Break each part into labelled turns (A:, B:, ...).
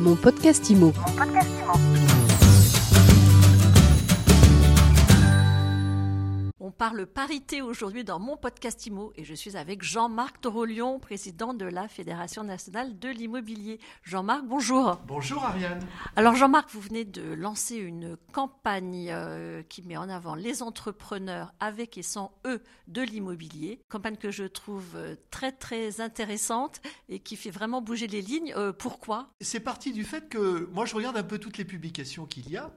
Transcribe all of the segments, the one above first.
A: Mon podcast IMO.
B: On parle parité aujourd'hui dans mon podcast IMO et je suis avec Jean-Marc Torolion, président de la Fédération nationale de l'immobilier. Jean-Marc, bonjour.
C: Bonjour Ariane.
B: Alors Jean-Marc, vous venez de lancer une campagne euh, qui met en avant les entrepreneurs avec et sans eux de l'immobilier. Campagne que je trouve euh, très très intéressante et qui fait vraiment bouger les lignes. Euh, pourquoi?
C: C'est parti du fait que moi je regarde un peu toutes les publications qu'il y a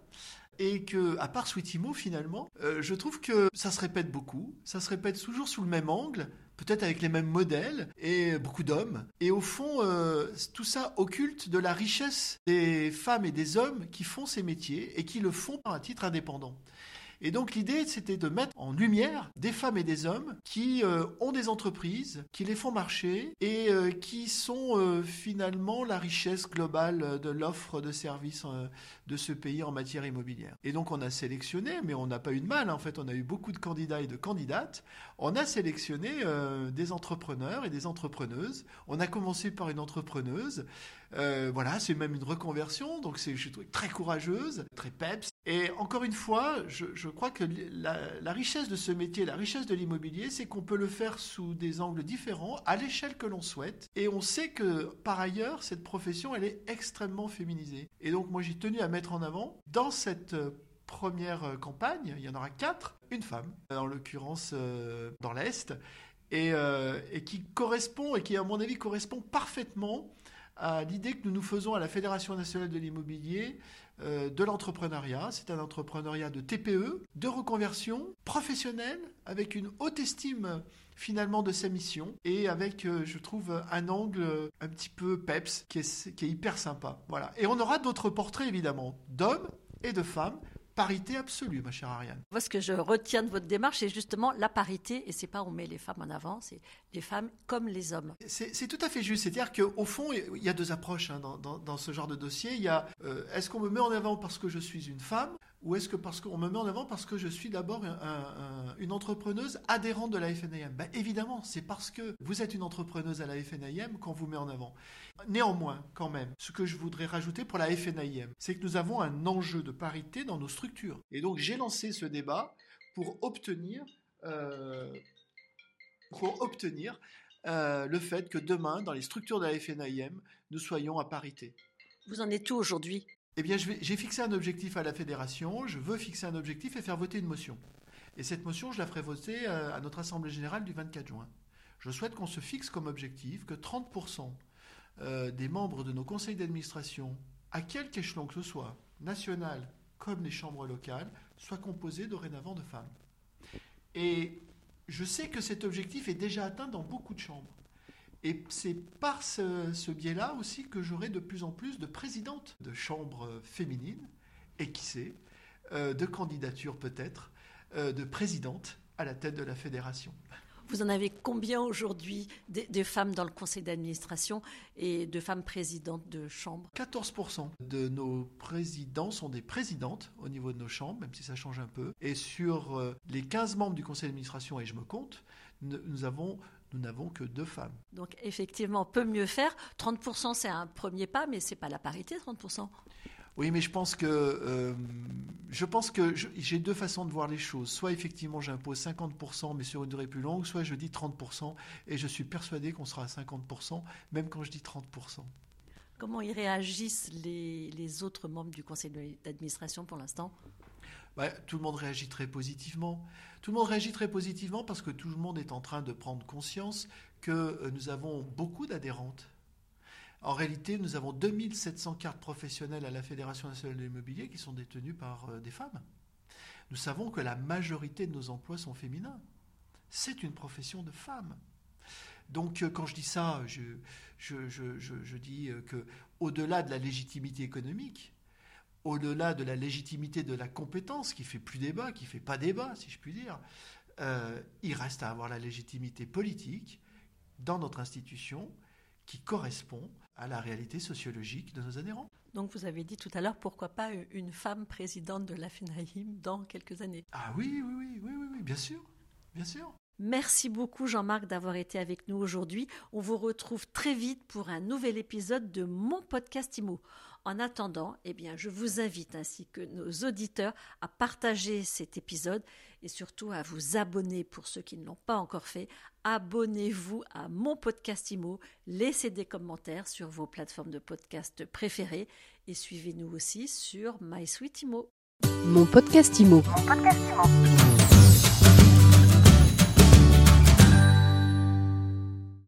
C: et que, à part Sweetimo, finalement, euh, je trouve que ça se répète beaucoup, ça se répète toujours sous le même angle, peut-être avec les mêmes modèles et beaucoup d'hommes. Et au fond, euh, tout ça occulte de la richesse des femmes et des hommes qui font ces métiers et qui le font à titre indépendant. Et donc l'idée, c'était de mettre en lumière des femmes et des hommes qui euh, ont des entreprises, qui les font marcher et euh, qui sont euh, finalement la richesse globale de l'offre de services de ce pays en matière immobilière. Et donc on a sélectionné, mais on n'a pas eu de mal, en fait on a eu beaucoup de candidats et de candidates, on a sélectionné des entrepreneurs et des entrepreneuses. On a commencé par une entrepreneuse. voilà, c'est même une reconversion, donc c'est, je très courageuse, très peps. Et encore une fois, je crois que la, richesse de ce métier, la richesse de l'immobilier, c'est qu'on peut le faire sous des angles différents, à l'échelle que l'on souhaite. Et on sait que, par ailleurs, cette profession, elle est extrêmement féminisée. Et donc, moi, j'ai tenu à mettre en avant, dans cette première campagne, il y en aura quatre, une femme, en l'occurrence euh, dans l'Est, euh, et, qui correspond, et qui, à mon avis, correspond parfaitement à l'idée que nous nous faisons à la Fédération nationale de l'immobilier euh, de l'entrepreneuriat. C'est un entrepreneuriat de TPE, de reconversion professionnelle, avec une haute estime finalement de sa mission et avec, euh, je trouve, un angle un petit peu peps qui est, qui est hyper sympa. Voilà. Et on aura d'autres portraits évidemment d'hommes et de femmes parité absolue, ma chère Ariane.
B: Moi, ce que je retiens de votre démarche, c'est justement la parité, et c'est pas on met les femmes en avant, c'est les femmes comme les hommes.
C: C'est tout à fait juste. C'est-à-dire qu'au fond, il y a deux approches hein, dans, dans, dans, ce genre de dossier. Il y a euh, est-ce qu'on me met en avant parce que je suis une femme? Ou est-ce que parce qu'on me met en avant parce que je suis d'abord un, un, une entrepreneuse adhérente de la FNIM ben Évidemment, c'est parce que vous êtes une entrepreneuse à la FNIM qu'on vous met en avant. Néanmoins, quand même, ce que je voudrais rajouter pour la FNIM, c'est que nous avons un enjeu de parité dans nos structures. Et donc j'ai lancé ce débat pour obtenir, euh, pour obtenir euh, le fait que demain, dans les structures de la FNIM, nous soyons à parité.
B: Vous en êtes où aujourd'hui?
C: Eh bien, j'ai fixé un objectif à la fédération, je veux fixer un objectif et faire voter une motion. Et cette motion, je la ferai voter à notre Assemblée générale du 24 juin. Je souhaite qu'on se fixe comme objectif que 30% des membres de nos conseils d'administration, à quelque échelon que ce soit, national comme les chambres locales, soient composés dorénavant de femmes. Et je sais que cet objectif est déjà atteint dans beaucoup de chambres. Et c'est par ce, ce biais-là aussi que j'aurai de plus en plus de présidentes de chambres féminines, et qui sait, euh, de candidatures peut-être, euh, de présidentes à la tête de la fédération.
B: Vous en avez combien aujourd'hui de, de, femmes dans le conseil d'administration et de femmes présidentes de chambres?
C: 14% de nos présidents sont des présidentes au niveau de nos chambres, même si ça change un peu. Et sur euh, les 15 membres du conseil d'administration, et je me compte, nous avons nous n'avons que deux femmes.
B: Donc effectivement, on peut mieux faire. 30%, c'est un premier pas, mais ce n'est pas la parité, 30%.
C: Oui, mais je pense que, euh, je pense que j'ai deux façons de voir les choses. Soit effectivement j'impose 50%, mais sur une durée plus longue, soit je dis 30%, et je suis persuadé qu'on sera à 50%, même quand je dis 30%.
B: Comment y réagissent les, les autres membres du conseil d'administration pour l'instant?
C: Bah, tout le monde réagit très positivement. Tout le monde réagit très positivement parce que tout le monde est en train de prendre conscience que euh, nous avons beaucoup d'adhérentes. En réalité, nous avons 2700 cartes professionnelles à la Fédération nationale de l'immobilier qui sont détenues par euh, des femmes. Nous savons que la majorité de nos emplois sont féminins. C'est une profession de femme. Donc, euh, quand je dis ça, je, je dis que, au-delà de la légitimité économique, au-delà de la légitimité de la compétence, qui fait plus débat, qui fait pas débat, si je puis dire, euh, il reste à avoir la légitimité politique dans notre institution qui correspond à la réalité sociologique de nos adhérents.
B: Donc vous avez dit tout à l'heure, pourquoi pas une femme présidente de la FNAIM dans quelques années?
C: Ah oui, oui, oui, oui, oui, oui bien sûr, bien sûr.
B: Merci beaucoup Jean-Marc d'avoir été avec nous aujourd'hui. On vous retrouve très vite pour un nouvel épisode de mon podcast IMO. En attendant, eh bien, je vous invite ainsi que nos auditeurs à partager cet épisode et surtout à vous abonner pour ceux qui ne l'ont pas encore fait. Abonnez-vous à mon podcast IMO, laissez des commentaires sur vos plateformes de podcast préférées et suivez-nous aussi sur MySweetImo.
A: Mon podcast IMO.
D: Mon podcast IMO.